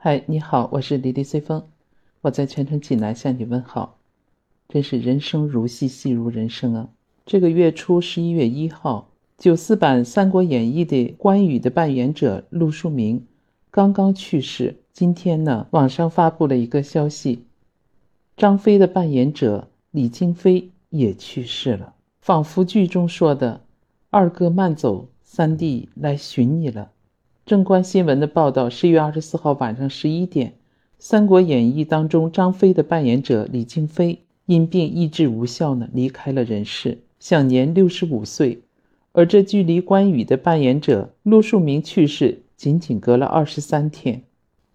嗨，你好，我是李丽随风，我在全城济南向你问好。真是人生如戏，戏如人生啊！这个月初十一月一号，九四版《三国演义》的关羽的扮演者陆树铭刚刚去世。今天呢，网上发布了一个消息，张飞的扮演者李京飞也去世了。仿佛剧中说的：“二哥慢走，三弟来寻你了。”正观新闻的报道，十一月二十四号晚上十一点，《三国演义》当中张飞的扮演者李靖飞因病医治无效呢，离开了人世，享年六十五岁。而这距离关羽的扮演者陆树铭去世仅仅隔了二十三天，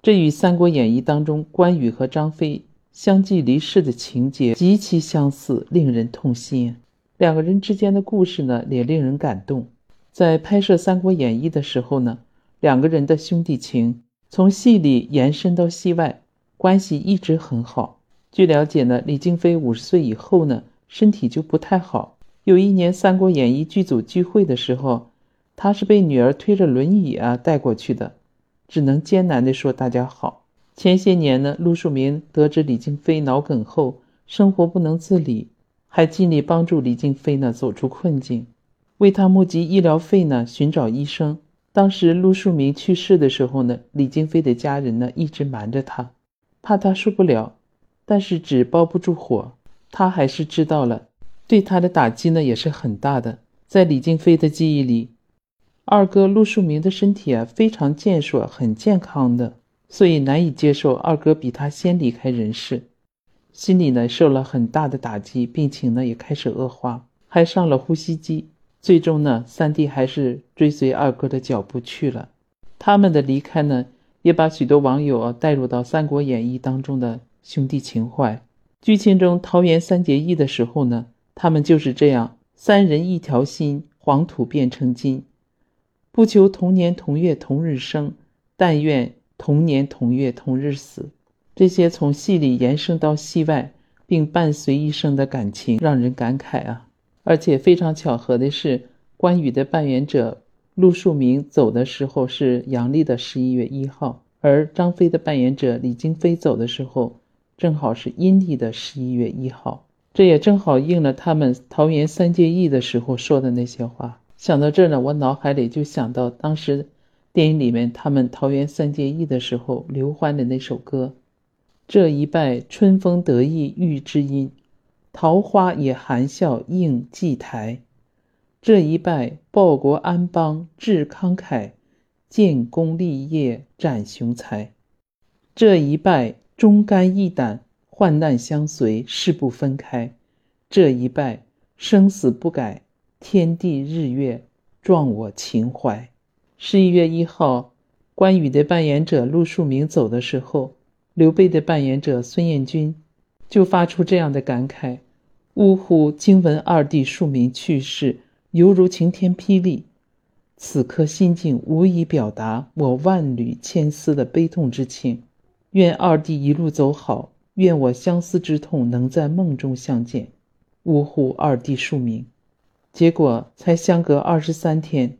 这与《三国演义》当中关羽和张飞相继离世的情节极其相似，令人痛心。两个人之间的故事呢，也令人感动。在拍摄《三国演义》的时候呢。两个人的兄弟情从戏里延伸到戏外，关系一直很好。据了解呢，李静飞五十岁以后呢，身体就不太好。有一年《三国演义》剧组聚会的时候，他是被女儿推着轮椅啊带过去的，只能艰难地说大家好。前些年呢，陆树铭得知李静飞脑梗后，生活不能自理，还尽力帮助李静飞呢走出困境，为他募集医疗费呢，寻找医生。当时陆树铭去世的时候呢，李京飞的家人呢一直瞒着他，怕他受不了。但是纸包不住火，他还是知道了，对他的打击呢也是很大的。在李京飞的记忆里，二哥陆树铭的身体啊非常健硕，很健康的，所以难以接受二哥比他先离开人世，心里呢受了很大的打击，病情呢也开始恶化，还上了呼吸机。最终呢，三弟还是追随二哥的脚步去了。他们的离开呢，也把许多网友啊带入到《三国演义》当中的兄弟情怀。剧情中桃园三结义的时候呢，他们就是这样，三人一条心，黄土变成金，不求同年同月同日生，但愿同年同月同日死。这些从戏里延伸到戏外，并伴随一生的感情，让人感慨啊。而且非常巧合的是，关羽的扮演者陆树铭走的时候是阳历的十一月一号，而张飞的扮演者李京飞走的时候正好是阴历的十一月一号。这也正好应了他们桃园三结义的时候说的那些话。想到这儿呢，我脑海里就想到当时电影里面他们桃园三结义的时候刘欢的那首歌：“这一拜春风得意遇知音。”桃花也含笑应祭台，这一拜报国安邦志慷慨，建功立业展雄才。这一拜忠肝义胆患难相随誓不分开，这一拜生死不改天地日月壮我情怀。十一月一号，关羽的扮演者陆树铭走的时候，刘备的扮演者孙彦军就发出这样的感慨。呜呼！惊闻二弟庶民去世，犹如晴天霹雳。此刻心境无以表达我万缕千丝的悲痛之情。愿二弟一路走好，愿我相思之痛能在梦中相见。呜呼！二弟庶民。结果才相隔二十三天，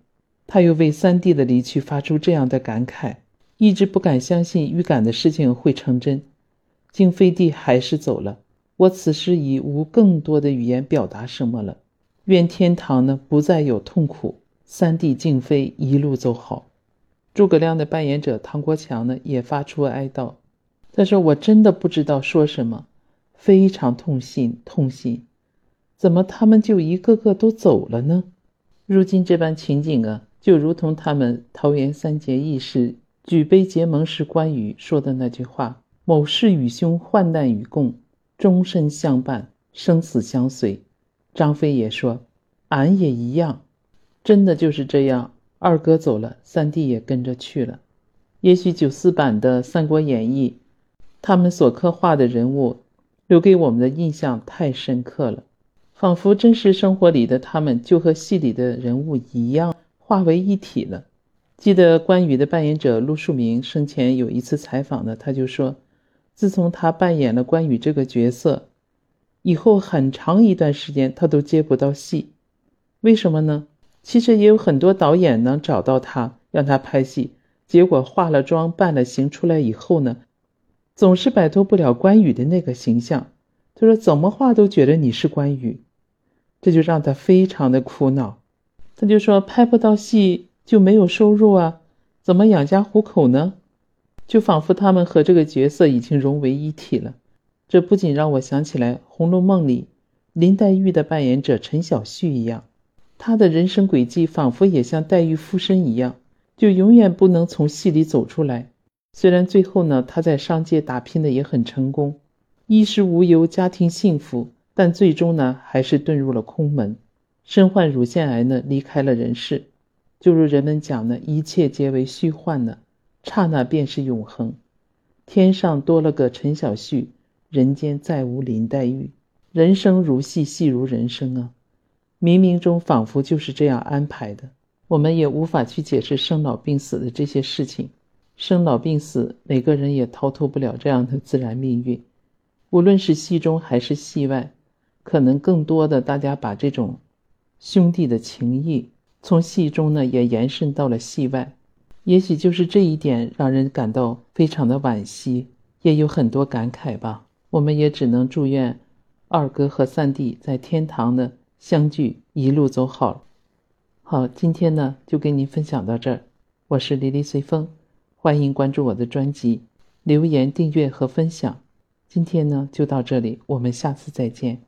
他又为三弟的离去发出这样的感慨，一直不敢相信预感的事情会成真。敬飞弟还是走了。我此时已无更多的语言表达什么了。愿天堂呢不再有痛苦。三弟敬飞一路走好。诸葛亮的扮演者唐国强呢也发出哀悼。他说：“我真的不知道说什么，非常痛心，痛心。怎么他们就一个个都走了呢？如今这般情景啊，就如同他们桃园三结义时举杯结盟时关羽说的那句话：‘某事与兄患难与共。’”终身相伴，生死相随。张飞也说：“俺也一样。”真的就是这样。二哥走了，三弟也跟着去了。也许九四版的《三国演义》，他们所刻画的人物，留给我们的印象太深刻了，仿佛真实生活里的他们就和戏里的人物一样，化为一体了。记得关羽的扮演者陆树铭生前有一次采访呢，他就说。自从他扮演了关羽这个角色以后，很长一段时间他都接不到戏，为什么呢？其实也有很多导演能找到他让他拍戏，结果化了妆、扮了形出来以后呢，总是摆脱不了关羽的那个形象。他说怎么画都觉得你是关羽，这就让他非常的苦恼。他就说拍不到戏就没有收入啊，怎么养家糊口呢？就仿佛他们和这个角色已经融为一体了。这不仅让我想起来《红楼梦》里林黛玉的扮演者陈小旭一样，他的人生轨迹仿佛也像黛玉附身一样，就永远不能从戏里走出来。虽然最后呢，他在商界打拼的也很成功，衣食无忧，家庭幸福，但最终呢，还是遁入了空门，身患乳腺癌呢，离开了人世。就如人们讲的，一切皆为虚幻呢。刹那便是永恒，天上多了个陈小旭，人间再无林黛玉。人生如戏，戏如人生啊！冥冥中仿佛就是这样安排的。我们也无法去解释生老病死的这些事情，生老病死，每个人也逃脱不了这样的自然命运。无论是戏中还是戏外，可能更多的大家把这种兄弟的情谊，从戏中呢也延伸到了戏外。也许就是这一点让人感到非常的惋惜，也有很多感慨吧。我们也只能祝愿二哥和三弟在天堂的相聚，一路走好。好，今天呢就跟您分享到这儿，我是黎黎随风，欢迎关注我的专辑，留言、订阅和分享。今天呢就到这里，我们下次再见。